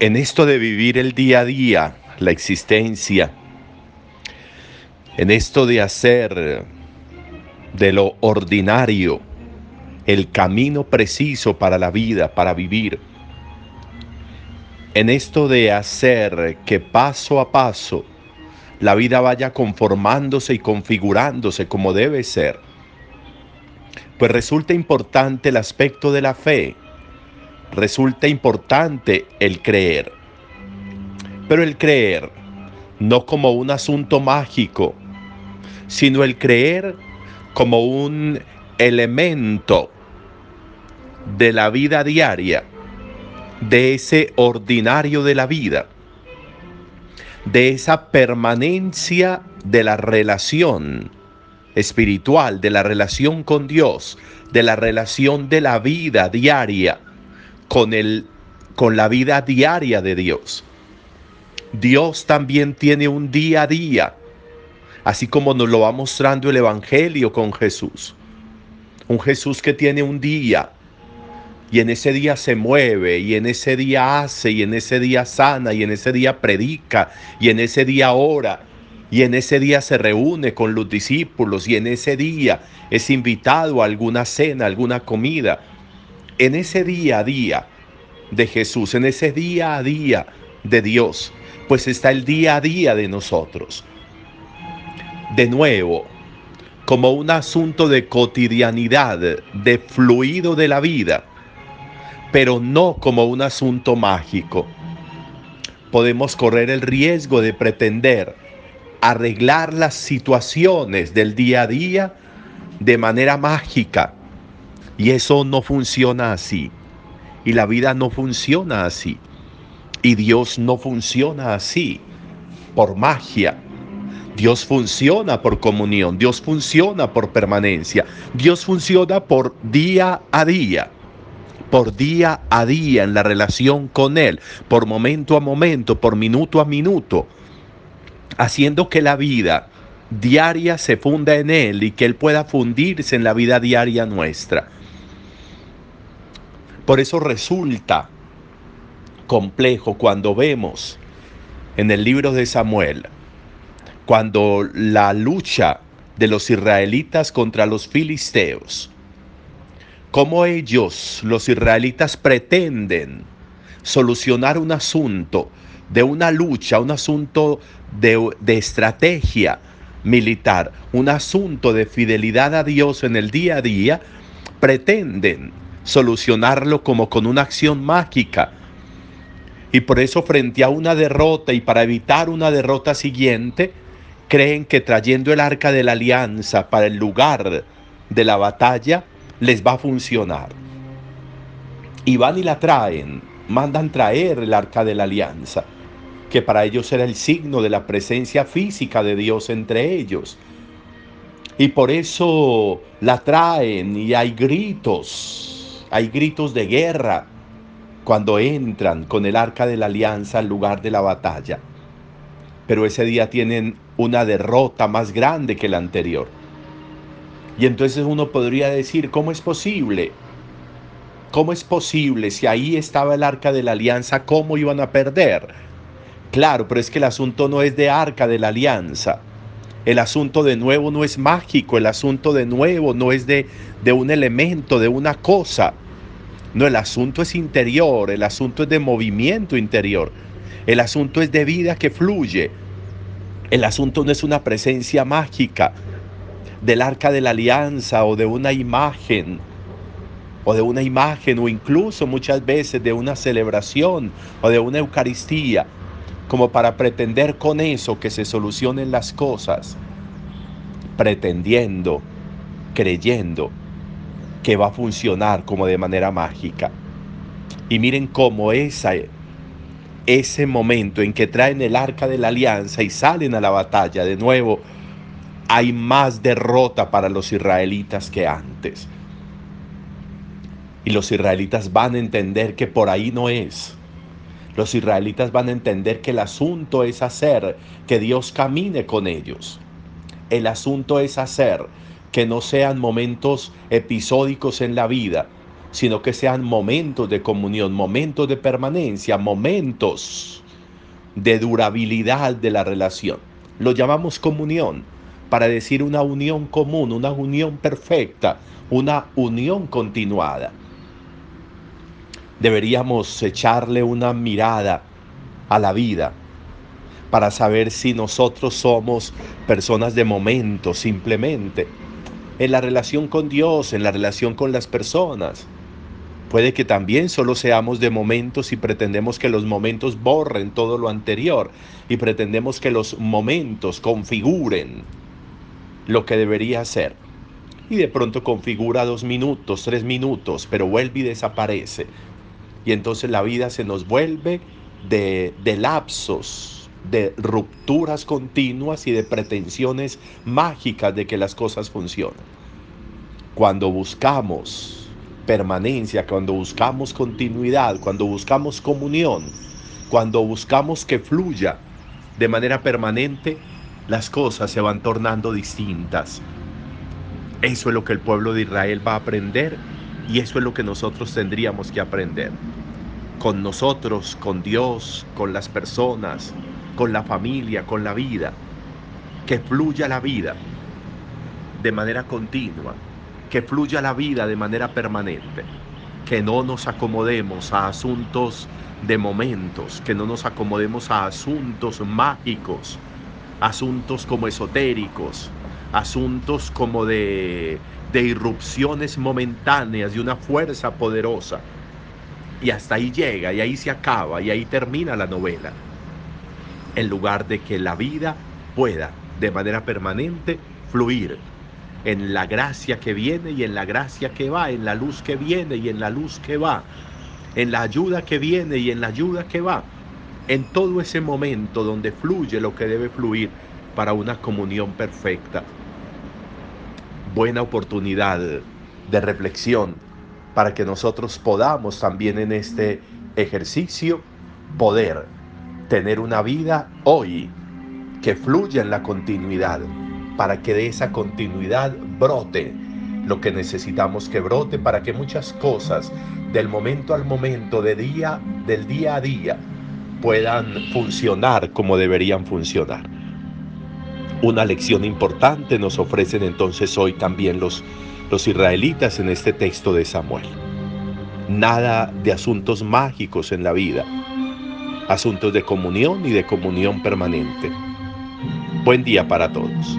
en esto de vivir el día a día, la existencia, en esto de hacer de lo ordinario el camino preciso para la vida, para vivir, en esto de hacer que paso a paso la vida vaya conformándose y configurándose como debe ser, pues resulta importante el aspecto de la fe, resulta importante el creer. Pero el creer no como un asunto mágico, sino el creer como un elemento de la vida diaria, de ese ordinario de la vida, de esa permanencia de la relación espiritual, de la relación con Dios, de la relación de la vida diaria con, el, con la vida diaria de Dios. Dios también tiene un día a día, así como nos lo va mostrando el Evangelio con Jesús. Un Jesús que tiene un día y en ese día se mueve y en ese día hace y en ese día sana y en ese día predica y en ese día ora y en ese día se reúne con los discípulos y en ese día es invitado a alguna cena, alguna comida en ese día a día de Jesús, en ese día a día de Dios, pues está el día a día de nosotros. De nuevo, como un asunto de cotidianidad, de fluido de la vida, pero no como un asunto mágico. Podemos correr el riesgo de pretender arreglar las situaciones del día a día de manera mágica, y eso no funciona así. Y la vida no funciona así. Y Dios no funciona así por magia. Dios funciona por comunión, Dios funciona por permanencia, Dios funciona por día a día, por día a día en la relación con Él, por momento a momento, por minuto a minuto, haciendo que la vida diaria se funda en Él y que Él pueda fundirse en la vida diaria nuestra. Por eso resulta complejo cuando vemos en el libro de Samuel, cuando la lucha de los israelitas contra los filisteos, cómo ellos, los israelitas, pretenden solucionar un asunto de una lucha, un asunto de, de, estrategia militar, un asunto de fidelidad a Dios en el día a día, pretenden solucionarlo como con una acción mágica. Y por eso frente a una derrota y para evitar una derrota siguiente, creen que trayendo el arca de la alianza para el lugar de la batalla les va a funcionar. Y van y la traen, mandan traer el arca de la alianza, que para ellos era el signo de la presencia física de Dios entre ellos. Y por eso la traen y hay gritos hay gritos de guerra cuando entran con el arca de la alianza al lugar de la batalla. Pero ese día tienen una derrota más grande que la anterior. Y entonces uno podría decir, ¿cómo es posible? ¿Cómo es posible si ahí estaba el arca de la alianza, cómo iban a perder? Claro, pero es que el asunto no es de arca de la alianza. El asunto de nuevo no es mágico, el asunto de nuevo no es de, de un elemento, de una cosa. No, el asunto es interior, el asunto es de movimiento interior, el asunto es de vida que fluye. El asunto no es una presencia mágica del arca de la alianza o de una imagen o de una imagen o incluso muchas veces de una celebración o de una Eucaristía como para pretender con eso que se solucionen las cosas, pretendiendo, creyendo que va a funcionar como de manera mágica. Y miren cómo esa, ese momento en que traen el arca de la alianza y salen a la batalla, de nuevo, hay más derrota para los israelitas que antes. Y los israelitas van a entender que por ahí no es los israelitas van a entender que el asunto es hacer que Dios camine con ellos. El asunto es hacer que no sean momentos episódicos en la vida, sino que sean momentos de comunión, momentos de permanencia, momentos de durabilidad de la relación. Lo llamamos comunión para decir una unión común, una unión perfecta, una unión continuada. Deberíamos echarle una mirada a la vida para saber si nosotros somos personas de momento simplemente, en la relación con Dios, en la relación con las personas. Puede que también solo seamos de momentos y pretendemos que los momentos borren todo lo anterior y pretendemos que los momentos configuren lo que debería ser. Y de pronto configura dos minutos, tres minutos, pero vuelve y desaparece. Y entonces la vida se nos vuelve de, de lapsos, de rupturas continuas y de pretensiones mágicas de que las cosas funcionan. Cuando buscamos permanencia, cuando buscamos continuidad, cuando buscamos comunión, cuando buscamos que fluya de manera permanente, las cosas se van tornando distintas. Eso es lo que el pueblo de Israel va a aprender y eso es lo que nosotros tendríamos que aprender. Con nosotros, con Dios, con las personas, con la familia, con la vida. Que fluya la vida de manera continua, que fluya la vida de manera permanente, que no nos acomodemos a asuntos de momentos, que no nos acomodemos a asuntos mágicos, asuntos como esotéricos, asuntos como de, de irrupciones momentáneas de una fuerza poderosa. Y hasta ahí llega, y ahí se acaba, y ahí termina la novela. En lugar de que la vida pueda de manera permanente fluir en la gracia que viene y en la gracia que va, en la luz que viene y en la luz que va, en la ayuda que viene y en la ayuda que va en todo ese momento donde fluye lo que debe fluir para una comunión perfecta. Buena oportunidad de reflexión para que nosotros podamos también en este ejercicio poder tener una vida hoy que fluya en la continuidad, para que de esa continuidad brote lo que necesitamos que brote para que muchas cosas del momento al momento, de día, del día a día, puedan funcionar como deberían funcionar. Una lección importante nos ofrecen entonces hoy también los, los israelitas en este texto de Samuel. Nada de asuntos mágicos en la vida, asuntos de comunión y de comunión permanente. Buen día para todos.